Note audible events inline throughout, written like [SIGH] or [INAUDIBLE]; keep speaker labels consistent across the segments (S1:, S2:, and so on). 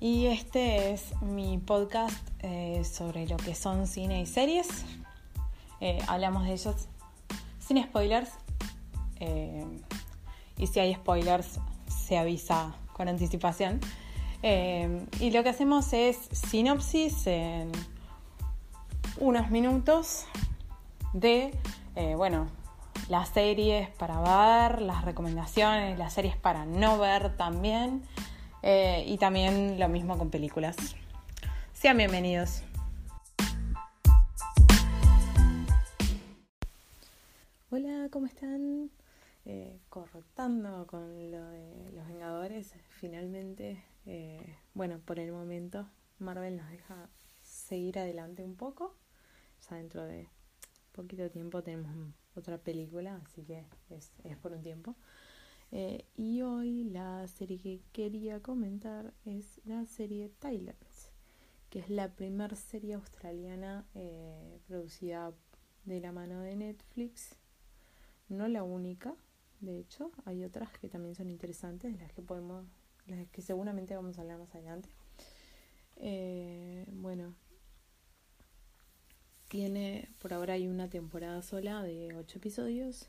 S1: Y este es mi podcast eh, sobre lo que son cine y series. Eh, hablamos de ellos sin spoilers y si hay spoilers se avisa con anticipación. y lo que hacemos es sinopsis en unos minutos de, bueno, las series para ver, las recomendaciones, las series para no ver también. Eh, y también lo mismo con películas. Sean bienvenidos. Hola, ¿cómo están? Eh, cortando con lo de los Vengadores, finalmente, eh, bueno, por el momento Marvel nos deja seguir adelante un poco. Ya dentro de poquito tiempo tenemos otra película, así que es, por un tiempo. Eh, y hoy la serie que quería comentar es la serie Thailand, que es la primera serie australiana eh, producida de la mano de Netflix. No la única, de hecho, hay otras que también son interesantes, las que podemos, las que seguramente vamos a hablar más adelante. Eh, bueno, tiene, por ahora hay una temporada sola de 8 episodios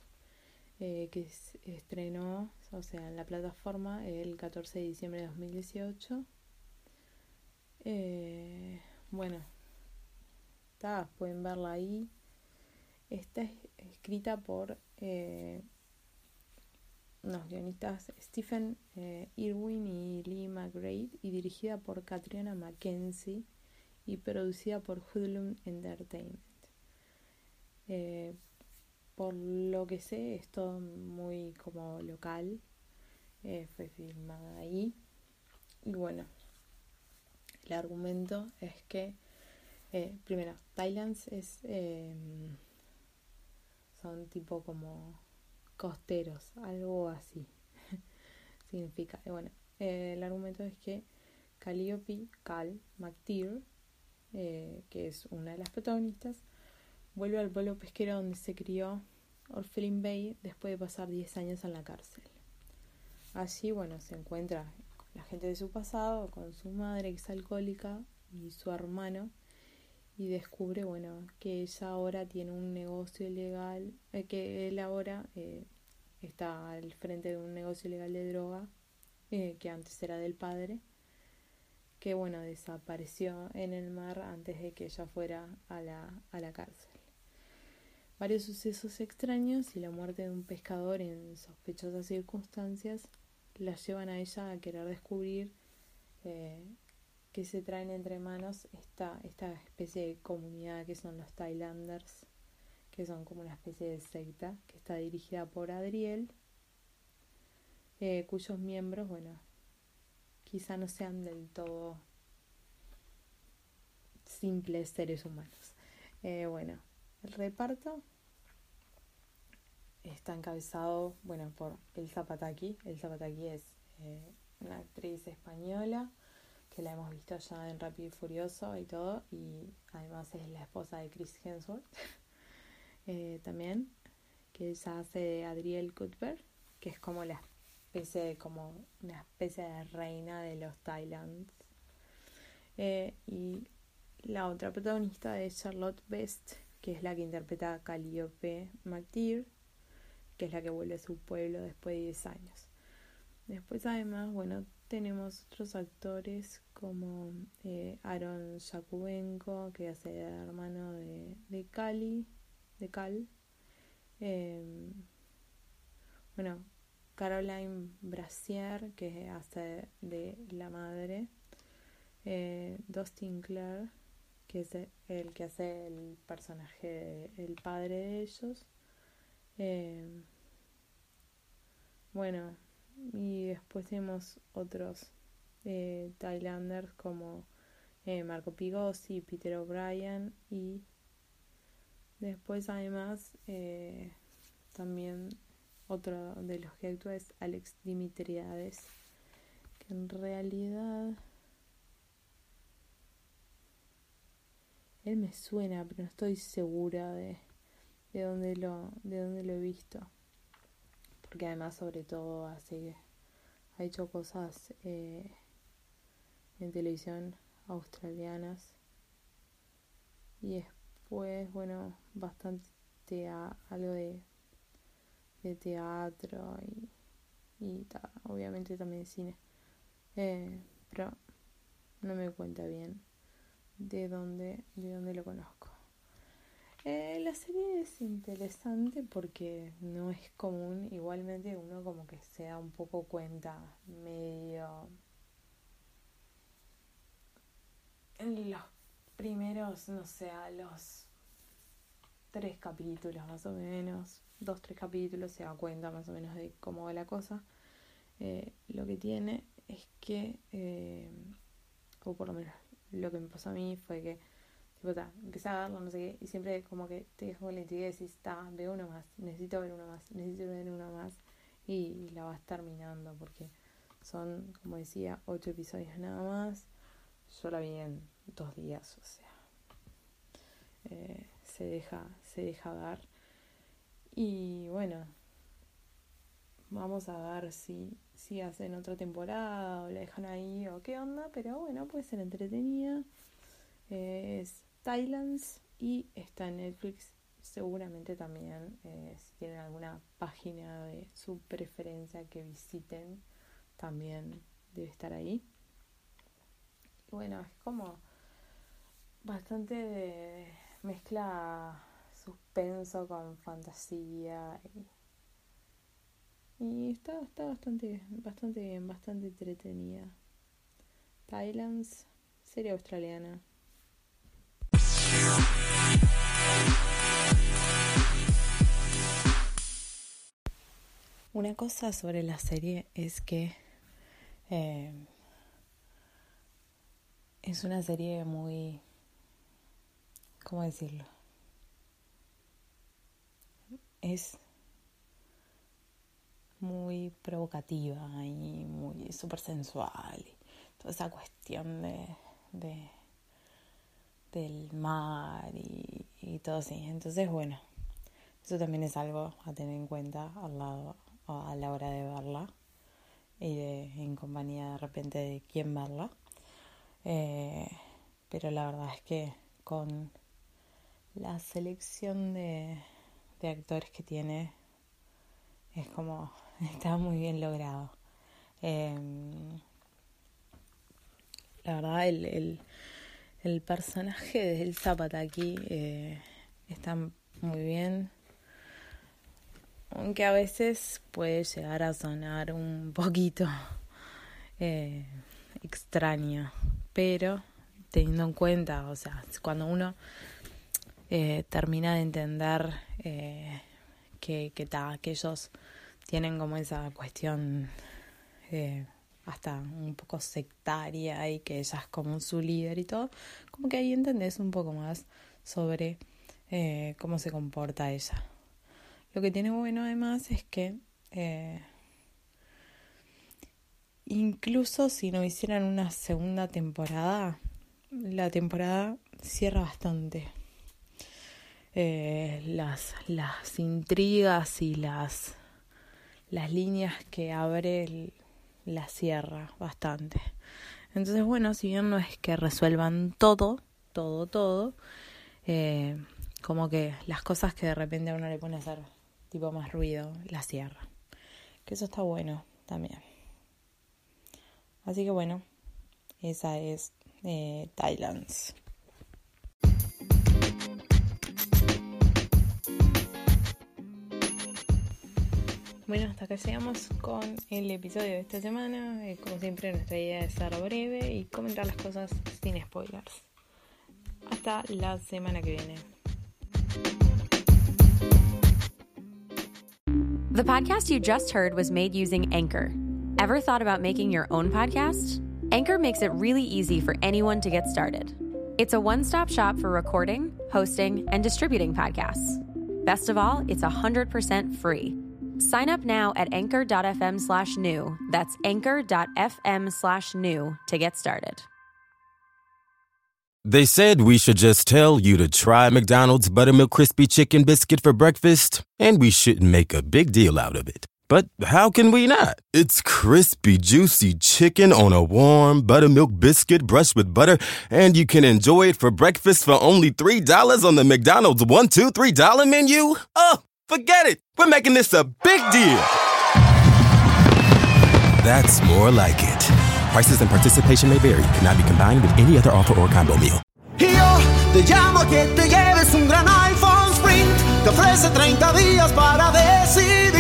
S1: eh, que estrenó, o sea, en la plataforma el 14 de diciembre de 2018. Eh, bueno, está, pueden verla ahí. Está escrita por eh, los guionistas Stephen Irwin y Lee McGrath y dirigida por Katrina Mackenzie y producida por Hoodlum Entertainment. Eh, por lo que sé, es todo muy como local. Eh, fue filmada ahí. Y bueno, el argumento es que, eh, primero, Thailand es. son tipo como costeros, algo así. [LAUGHS] Significa. bueno, el argumento es que Calliope, Cal, McTeer, eh, que es una de las protagonistas, vuelve al pueblo pesquero donde se crió Orphelin Bay después de pasar 10 años en la cárcel. Allí, bueno, se encuentra con la gente de su pasado, con su madre ex alcohólica y su hermano, y descubre, bueno, que ella ahora tiene un negocio ilegal, eh, que él ahora eh, está al frente de un negocio ilegal de droga, que antes era del padre, que bueno, desapareció en el mar antes de que ella fuera a la, a la cárcel. Varios sucesos extraños y la muerte de un pescador en sospechosas circunstancias la llevan a ella a querer descubrir eh, que se traen entre manos esta, esta especie de comunidad que son los Thailanders, que son como una especie de secta que está dirigida por Adriel, eh, cuyos miembros, bueno, quizá no sean del todo simples seres humanos. Eh, bueno, el reparto está encabezado, bueno, por El Zapataki. El Zapataki es eh, una actriz española que la hemos visto ya en Rápido y Furioso y todo, y además es la esposa de Chris Hemsworth [LAUGHS] eh, también, que ella hace de Adriel Cuthbert, que es como la especie como una especie de reina de los Thailands. Eh, y la otra protagonista es Charlotte Best, que es la que interpreta a Calliope McTeer, que es la que vuelve a su pueblo después de 10 años. Después además, bueno, tenemos otros actores como eh, Aaron Yakubenko, que hace de hermano de, de Cali, de Cal. Em, bueno, Caroline Brasier, que hace de la madre, eh, Dustin Clare, que es el que hace el personaje, el padre de ellos. Eh, bueno, y después tenemos otros eh, Thailanders como eh, Marco Pigossi, Peter O'Brien y después además eh, también otro de los que actúa es Alex Dimitriades que en realidad él me suena pero no estoy segura de, de dónde lo de dónde lo he visto. Porque además sobre todo hace ha hecho cosas eh, en televisión australianas. Y después bueno bastante algo de, de teatro y, y obviamente también cine. Eh, pero no me cuenta bien de dónde de dónde lo conozco eh, la serie es interesante porque no es común, igualmente uno como que se da un poco cuenta medio en los primeros, no sé, a los tres capítulos más o menos, dos, tres capítulos se da cuenta más o menos de cómo va la cosa. Eh, lo que tiene es que, eh, o por lo menos lo que me pasó a mí fue que tipo, empecé a verlo, no sé qué, y siempre como que te dejo con la intriga y decís, está, veo uno más, necesito ver uno más, necesito ver uno más, y, la vas terminando, porque son, como decía, ocho episodios nada más. Yo la vi en dos días, o sea, eh, se deja, se deja dar. Y bueno, vamos a ver si, si hacen otra temporada o la dejan ahí o qué onda, pero bueno, puede ser entretenida. es Thailands y está en Netflix seguramente también eh, si tienen alguna página de su preferencia que visiten también debe estar ahí bueno es como bastante de mezcla suspenso con fantasía y, y está, está bastante bastante bien bastante entretenida Thailands serie australiana Una cosa sobre la serie es que eh, es una serie muy, ¿cómo decirlo? Es muy provocativa y muy súper sensual. Y toda esa cuestión de, de del mar y, y todo así. Entonces, bueno, eso también es algo a tener en cuenta al lado a la hora de verla y de, en compañía de repente de quién verla. Eh, pero la verdad es que con la selección de, de actores que tiene es como [LAUGHS] está muy bien logrado. Em, la verdad, el, el, personaje del Zapataki eh, está muy bien aunque a veces puede llegar a sonar un poquito [LAUGHS] eh, extraño, pero teniendo en cuenta, o sea, cuando uno eh, termina de entender que, que, que ellos tienen como esa cuestión eh, hasta un poco sectaria y que ella es como su líder y todo, como que ahí entendés un poco más sobre eh, cómo se comporta ella. Lo que tiene bueno además es que eh, incluso si no hicieran una segunda temporada, la temporada cierra bastante. Eh, las, las intrigas y las, las líneas que abre la cierra bastante. Entonces, bueno, si bien no es que resuelvan todo, todo, todo, eh, como que las cosas que de repente a uno le pone a hacer tipo más ruido, la sierra. Que eso está bueno también. Así que bueno, esa es eh, Thailands. Bueno, hasta acá con el episodio de esta semana. Eh, como siempre, nuestra idea es ser breve y comentar las cosas sin spoilers. Hasta la semana que viene.
S2: The podcast you just heard was made using Anchor. Ever thought about making your own podcast? Anchor makes it really easy for anyone to get started. It's a one stop shop for recording, hosting, and distributing podcasts. Best of all, it's 100% free. Sign up now at anchor.fm slash new. That's anchor.fm slash new to get started.
S3: They said we should just tell you to try McDonald's Buttermilk Crispy Chicken Biscuit for breakfast, and we shouldn't make a big deal out of it. But how can we not? It's crispy, juicy chicken on a warm buttermilk biscuit brushed with butter, and you can enjoy it for breakfast for only $3 on the McDonald's $1, $2, $3 menu? Oh, forget it. We're making this a big deal. That's more like it. Prices and participation may vary. Cannot be combined with any other offer or combo meal.
S4: Yo te llamo que te lleves un gran iPhone Sprint. Te ofrece 30 días para decidir.